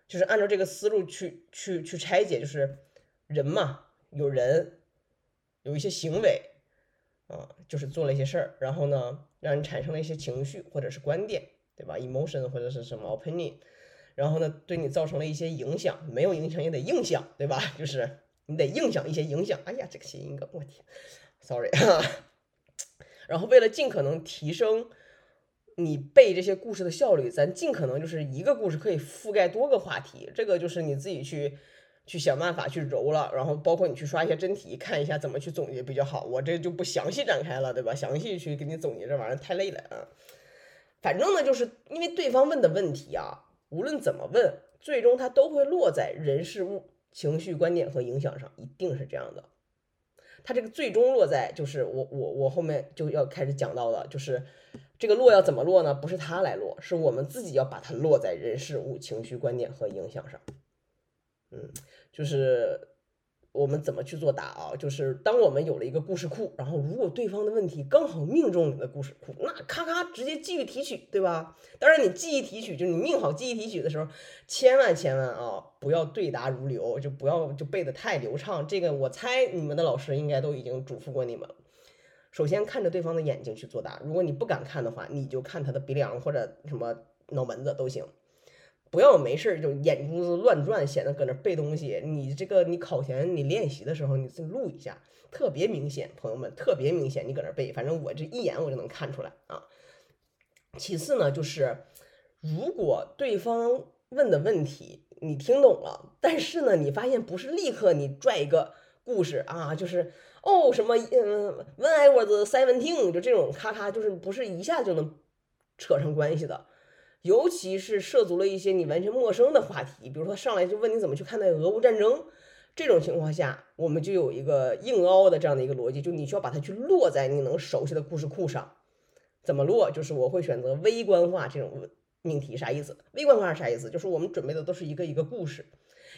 就是按照这个思路去去去拆解，就是人嘛，有人有一些行为啊，就是做了一些事儿，然后呢，让你产生了一些情绪或者是观点。对吧？emotion 或者是什么 opinion，然后呢，对你造成了一些影响，没有影响也得影响，对吧？就是你得影响一些影响。哎呀，这个谐音梗，我天，sorry。然后为了尽可能提升你背这些故事的效率，咱尽可能就是一个故事可以覆盖多个话题，这个就是你自己去去想办法去揉了。然后包括你去刷一些真题，看一下怎么去总结比较好。我这就不详细展开了，对吧？详细去给你总结这玩意儿太累了啊。反正呢，就是因为对方问的问题啊，无论怎么问，最终他都会落在人事物、情绪、观点和影响上，一定是这样的。他这个最终落在，就是我我我后面就要开始讲到的，就是这个落要怎么落呢？不是他来落，是我们自己要把它落在人事物、情绪、观点和影响上。嗯，就是。我们怎么去做答啊？就是当我们有了一个故事库，然后如果对方的问题刚好命中你的故事库，那咔咔直接记忆提取，对吧？当然你记忆提取，就是你命好记忆提取的时候，千万千万啊，不要对答如流，就不要就背的太流畅。这个我猜你们的老师应该都已经嘱咐过你们。首先看着对方的眼睛去作答，如果你不敢看的话，你就看他的鼻梁或者什么脑门子都行。不要没事就眼珠子乱转，显得搁那背东西。你这个你考前你练习的时候，你自录一下，特别明显，朋友们特别明显。你搁那背，反正我这一眼我就能看出来啊。其次呢，就是如果对方问的问题你听懂了，但是呢，你发现不是立刻你拽一个故事啊，就是哦什么嗯，When I was seventeen，就这种咔咔，就是不是一下就能扯上关系的。尤其是涉足了一些你完全陌生的话题，比如说上来就问你怎么去看待俄乌战争，这种情况下，我们就有一个硬凹的这样的一个逻辑，就你需要把它去落在你能熟悉的故事库上。怎么落？就是我会选择微观化这种命题，啥意思？微观化是啥意思？就是我们准备的都是一个一个故事，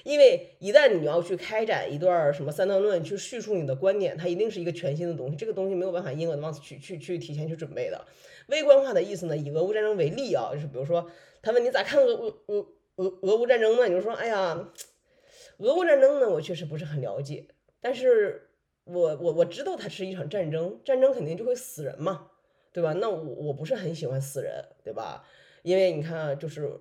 因为一旦你要去开展一段什么三段论，去叙述你的观点，它一定是一个全新的东西，这个东西没有办法因 advance 去去去提前去准备的。微观化的意思呢？以俄乌战争为例啊，就是比如说，他问你咋看俄俄俄俄俄乌战争呢？你就说，哎呀，俄乌战争呢，我确实不是很了解，但是我我我知道它是一场战争，战争肯定就会死人嘛，对吧？那我我不是很喜欢死人，对吧？因为你看，就是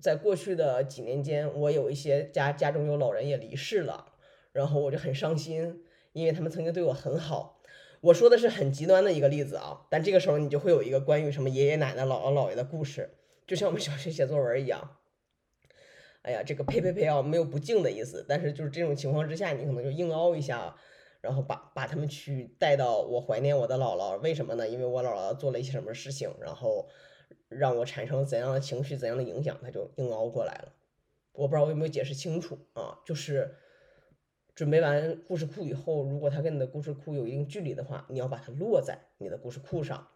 在过去的几年间，我有一些家家中有老人也离世了，然后我就很伤心，因为他们曾经对我很好。我说的是很极端的一个例子啊，但这个时候你就会有一个关于什么爷爷奶奶、姥姥姥爷的故事，就像我们小学写作文一样。哎呀，这个呸呸呸啊，没有不敬的意思，但是就是这种情况之下，你可能就硬凹一下，然后把把他们去带到我怀念我的姥姥，为什么呢？因为我姥姥做了一些什么事情，然后让我产生怎样的情绪、怎样的影响，他就硬熬过来了。我不知道我有没有解释清楚啊，就是。准备完故事库以后，如果他跟你的故事库有一定距离的话，你要把它落在你的故事库上。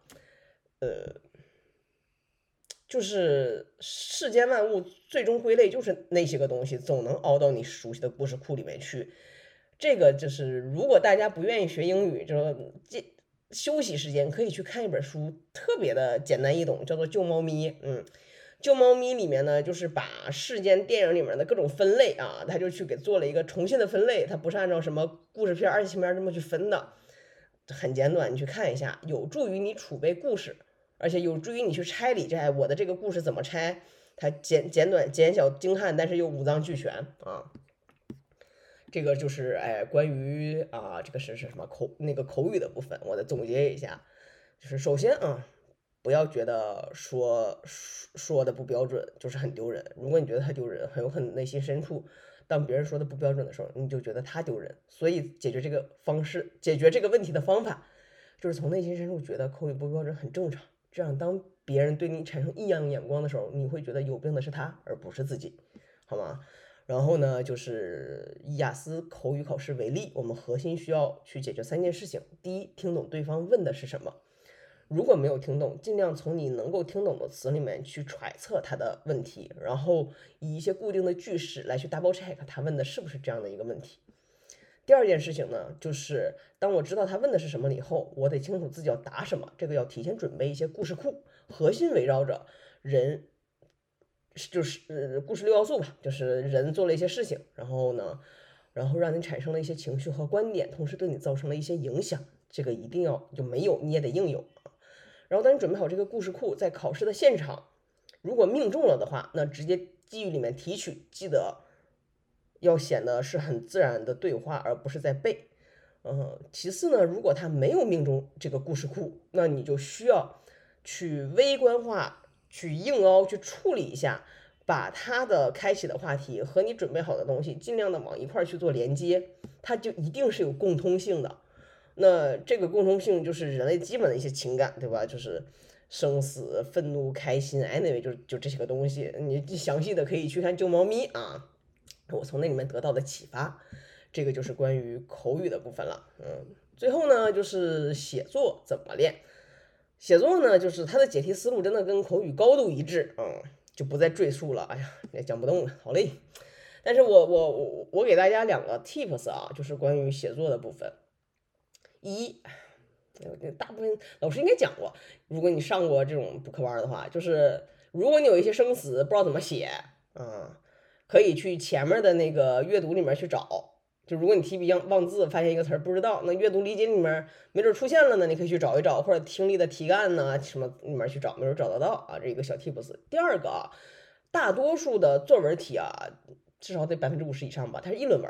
呃，就是世间万物最终归类就是那些个东西，总能凹到你熟悉的故事库里面去。这个就是，如果大家不愿意学英语，就是这休息时间可以去看一本书，特别的简单易懂，叫做《救猫咪》。嗯，救猫咪里面呢，就是把事件电影里面的各种分类啊，他就去给做了一个重新的分类，它不是按照什么故事片、二情片这么去分的，很简短，你去看一下，有助于你储备故事，而且有助于你去拆理这我的这个故事怎么拆，它简简短、简小、精悍，但是又五脏俱全啊。这个就是哎，关于啊，这个是是什么口那个口语的部分，我再总结一下，就是首先啊。不要觉得说说说的不标准就是很丢人。如果你觉得他丢人，很有可能内心深处，当别人说的不标准的时候，你就觉得他丢人。所以解决这个方式，解决这个问题的方法，就是从内心深处觉得口语不标准很正常。这样，当别人对你产生异样眼光的时候，你会觉得有病的是他，而不是自己，好吗？然后呢，就是以雅思口语考试为例，我们核心需要去解决三件事情：第一，听懂对方问的是什么。如果没有听懂，尽量从你能够听懂的词里面去揣测他的问题，然后以一些固定的句式来去 double check 他问的是不是这样的一个问题。第二件事情呢，就是当我知道他问的是什么了以后，我得清楚自己要答什么，这个要提前准备一些故事库，核心围绕着人，就是呃故事六要素吧，就是人做了一些事情，然后呢，然后让你产生了一些情绪和观点，同时对你造成了一些影响，这个一定要就没有你也得应有。然后，当你准备好这个故事库，在考试的现场，如果命中了的话，那直接记忆里面提取，记得要显得是很自然的对话，而不是在背。嗯，其次呢，如果他没有命中这个故事库，那你就需要去微观化、去硬凹、去处理一下，把他的开启的话题和你准备好的东西尽量的往一块儿去做连接，它就一定是有共通性的。那这个共通性就是人类基本的一些情感，对吧？就是生死、愤怒、开心，anyway，就就这些个东西。你详细的可以去看《救猫咪》啊，我从那里面得到的启发。这个就是关于口语的部分了。嗯，最后呢，就是写作怎么练？写作呢，就是它的解题思路真的跟口语高度一致。嗯，就不再赘述了。哎呀，也讲不动了，好累。但是我我我我给大家两个 tips 啊，就是关于写作的部分。一，大部分老师应该讲过，如果你上过这种补课班的话，就是如果你有一些生词不知道怎么写，啊，可以去前面的那个阅读里面去找。就如果你提笔忘忘字，发现一个词儿不知道，那阅读理解里面没准出现了呢，你可以去找一找，或者听力的题干呢什么里面去找，没准找得到啊。这一个小 tips。第二个啊，大多数的作文题啊，至少得百分之五十以上吧，它是议论文。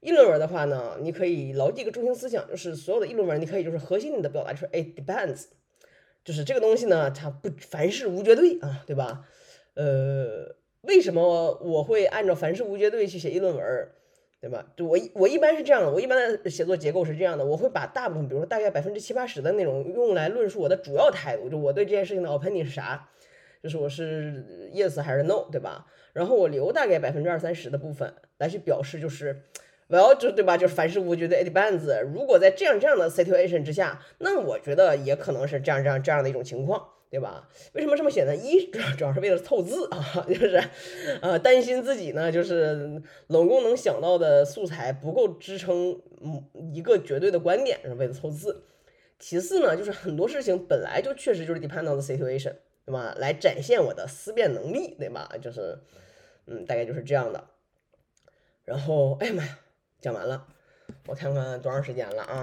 议论文的话呢，你可以牢记一个中心思想，就是所有的议论文，你可以就是核心你的表达就是 it depends，就是这个东西呢，它不凡事无绝对啊，对吧？呃，为什么我会按照凡事无绝对去写议论文，对吧？就我我一般是这样的，我一般的写作结构是这样的，我会把大部分，比如说大概百分之七八十的内容用来论述我的主要态度，就我对这件事情的 opinion 是啥，就是我是 yes 还是 no，对吧？然后我留大概百分之二三十的部分来去表示就是。well 就对吧？就是凡事无绝对，it depends。如果在这样这样的 situation 之下，那我觉得也可能是这样这样这样的一种情况，对吧？为什么这么写呢？一主要主要是为了凑字啊，就是呃担心自己呢，就是冷宫能想到的素材不够支撑嗯一个绝对的观点，是为了凑字。其次呢，就是很多事情本来就确实就是 depend on the situation，对吧？来展现我的思辨能力，对吧？就是嗯，大概就是这样的。然后，哎呀妈呀！讲完了，我看看多长时间了啊！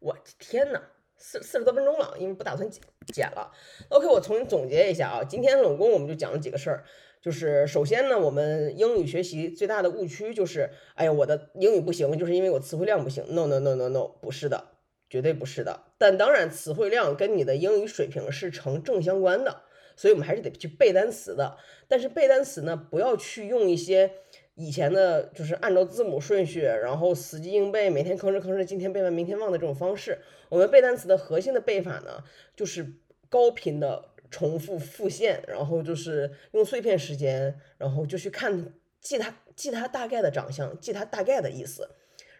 我天呐，四四十多分钟了，因为不打算剪剪了。OK，我重新总结一下啊，今天总共我们就讲了几个事儿，就是首先呢，我们英语学习最大的误区就是，哎呀，我的英语不行，就是因为我词汇量不行。No No No No No，不是的，绝对不是的。但当然，词汇量跟你的英语水平是成正相关的，所以我们还是得去背单词的。但是背单词呢，不要去用一些。以前的就是按照字母顺序，然后死记硬背，每天吭哧吭哧，今天背完明天忘的这种方式。我们背单词的核心的背法呢，就是高频的重复复现，然后就是用碎片时间，然后就去看记它记它大概的长相，记它大概的意思，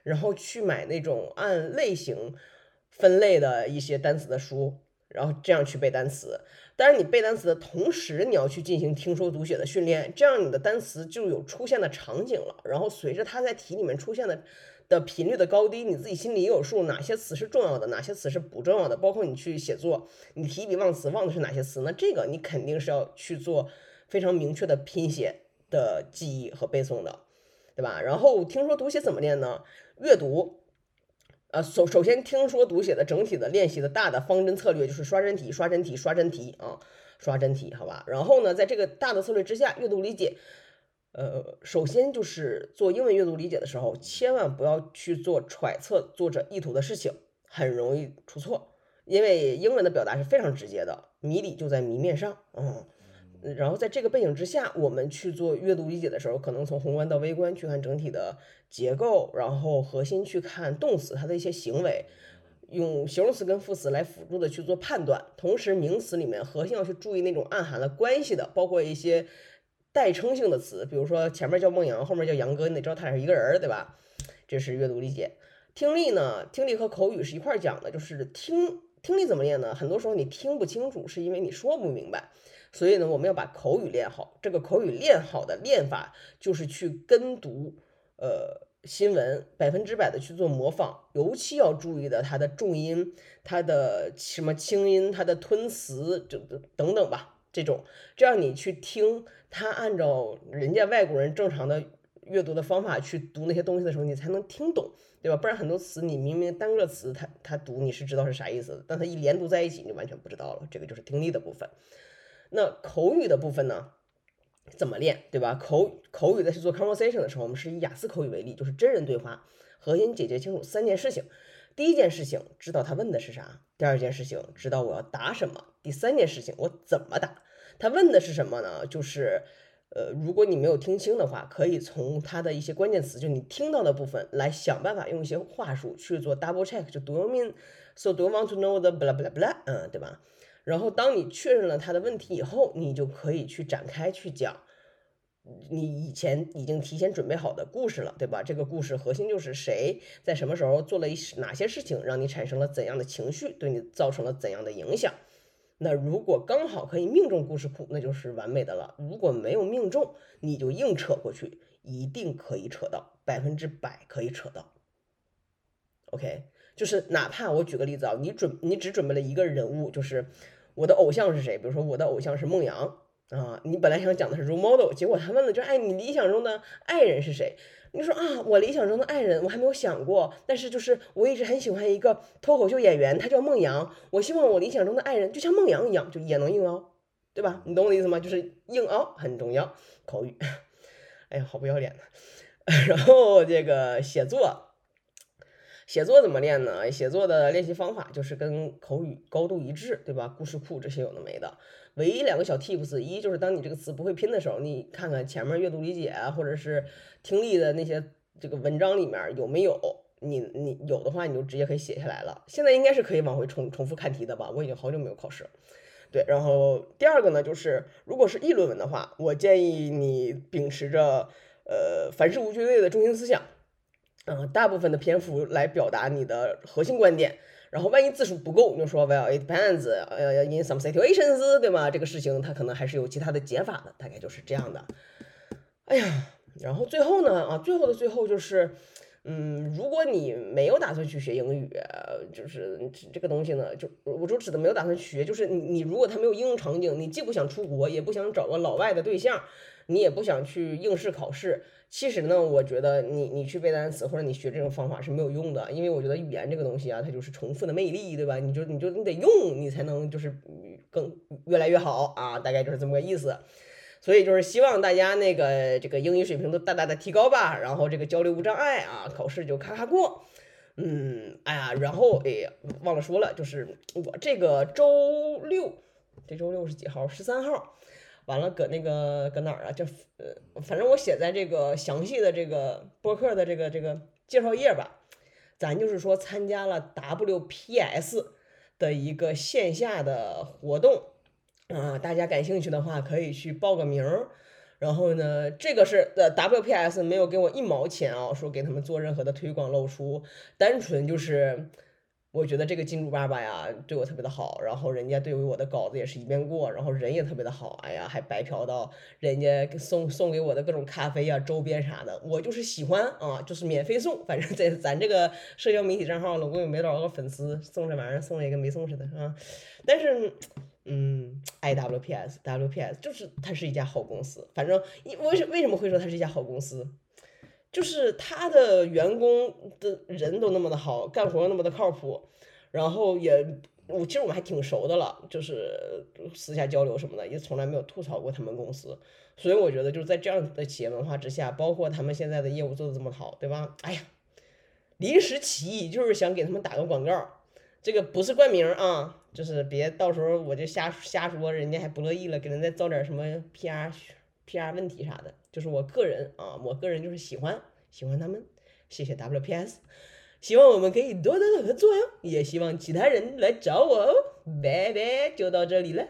然后去买那种按类型分类的一些单词的书，然后这样去背单词。但是你背单词的同时，你要去进行听说读写的训练，这样你的单词就有出现的场景了。然后随着它在题里面出现的的频率的高低，你自己心里也有数，哪些词是重要的，哪些词是不重要的。包括你去写作，你提笔忘词，忘的是哪些词？那这个你肯定是要去做非常明确的拼写的记忆和背诵的，对吧？然后听说读写怎么练呢？阅读，呃，首首先听说读写的整体的练习的大的方针策略就是刷真题，刷真题，刷真题啊，刷真题，好吧？然后呢，在这个大的策略之下，阅读理解。呃，首先就是做英文阅读理解的时候，千万不要去做揣测作者意图的事情，很容易出错。因为英文的表达是非常直接的，谜底就在谜面上。嗯，然后在这个背景之下，我们去做阅读理解的时候，可能从宏观到微观去看整体的结构，然后核心去看动词它的一些行为，用形容词跟副词来辅助的去做判断。同时，名词里面核心要去注意那种暗含了关系的，包括一些。代称性的词，比如说前面叫孟阳，后面叫杨哥，你得知道他俩是一个人，对吧？这是阅读理解。听力呢，听力和口语是一块讲的，就是听听力怎么练呢？很多时候你听不清楚，是因为你说不明白。所以呢，我们要把口语练好。这个口语练好的练法，就是去跟读呃新闻，百分之百的去做模仿，尤其要注意的它的重音、它的什么轻音、它的吞词，这等等吧。这种，这样你去听他按照人家外国人正常的阅读的方法去读那些东西的时候，你才能听懂，对吧？不然很多词你明明单个词他他读你是知道是啥意思的，但他一连读在一起你就完全不知道了。这个就是听力的部分。那口语的部分呢？怎么练，对吧？口口语在去做 conversation 的时候，我们是以雅思口语为例，就是真人对话，核心解决清楚三件事情。第一件事情，知道他问的是啥；第二件事情，知道我要答什么；第三件事情，我怎么答。他问的是什么呢？就是，呃，如果你没有听清的话，可以从他的一些关键词，就你听到的部分，来想办法用一些话术去做 double check，就 do you mean？so do you want to know the blah blah blah？嗯，对吧？然后当你确认了他的问题以后，你就可以去展开去讲。你以前已经提前准备好的故事了，对吧？这个故事核心就是谁在什么时候做了一哪些事情，让你产生了怎样的情绪，对你造成了怎样的影响。那如果刚好可以命中故事库，那就是完美的了。如果没有命中，你就硬扯过去，一定可以扯到，百分之百可以扯到。OK，就是哪怕我举个例子啊，你准你只准备了一个人物，就是我的偶像是谁？比如说我的偶像是孟阳。啊，你本来想讲的是 role model，结果他问的就哎，你理想中的爱人是谁？你说啊，我理想中的爱人我还没有想过，但是就是我一直很喜欢一个脱口秀演员，他叫孟阳，我希望我理想中的爱人就像孟阳一样，就也能硬凹，对吧？你懂我的意思吗？就是硬凹很重要，口语。哎呀，好不要脸的。然后这个写作，写作怎么练呢？写作的练习方法就是跟口语高度一致，对吧？故事库这些有的没的。唯一两个小 tips，一就是当你这个词不会拼的时候，你看看前面阅读理解啊，或者是听力的那些这个文章里面有没有，你你有的话你就直接可以写下来了。现在应该是可以往回重重复看题的吧？我已经好久没有考试。对，然后第二个呢，就是如果是议论文的话，我建议你秉持着呃凡事无绝对的中心思想，嗯，大部分的篇幅来表达你的核心观点。然后万一字数不够，你就说 Well, it depends. 呃，in some situations，对吗？这个事情它可能还是有其他的解法的，大概就是这样的。哎呀，然后最后呢，啊，最后的最后就是，嗯，如果你没有打算去学英语，就是这个东西呢，就我就指的没有打算学，就是你你如果他没有应用场景，你既不想出国，也不想找个老外的对象，你也不想去应试考试。其实呢，我觉得你你去背单词或者你学这种方法是没有用的，因为我觉得语言这个东西啊，它就是重复的魅力，对吧？你就你就你得用，你才能就是更越来越好啊，大概就是这么个意思。所以就是希望大家那个这个英语水平都大大的提高吧，然后这个交流无障碍啊，考试就咔咔过。嗯，哎呀，然后哎，忘了说了，就是我这个周六，这周六是几号？十三号。完了，搁那个搁哪儿啊？就呃，反正我写在这个详细的这个播客的这个这个介绍页吧。咱就是说参加了 WPS 的一个线下的活动啊，大家感兴趣的话可以去报个名儿。然后呢，这个是呃 WPS 没有给我一毛钱啊，说给他们做任何的推广露出，单纯就是我觉得这个金主爸爸呀对我特别的好，然后人家对于我的稿子也是一遍过，然后人也特别的好，哎呀还白嫖到人家送送给我的各种咖啡呀、周边啥的，我就是喜欢啊，就是免费送，反正在咱这个社交媒体账号，总共也没多少个粉丝，送这玩意儿送也跟没送似的啊。但是，嗯，IWPS WPS 就是它是一家好公司，反正为什为什么会说它是一家好公司？就是他的员工的人都那么的好，干活那么的靠谱，然后也我其实我们还挺熟的了，就是私下交流什么的，也从来没有吐槽过他们公司。所以我觉得就是在这样的企业文化之下，包括他们现在的业务做的这么好，对吧？哎呀，临时起意就是想给他们打个广告，这个不是冠名啊，就是别到时候我就瞎瞎说，人家还不乐意了，给人再造点什么 PR。P.R. 问题啥的，就是我个人啊，我个人就是喜欢喜欢他们，谢谢 W.P.S. 希望我们可以多多的合作哟，也希望其他人来找我哦，拜拜，就到这里了。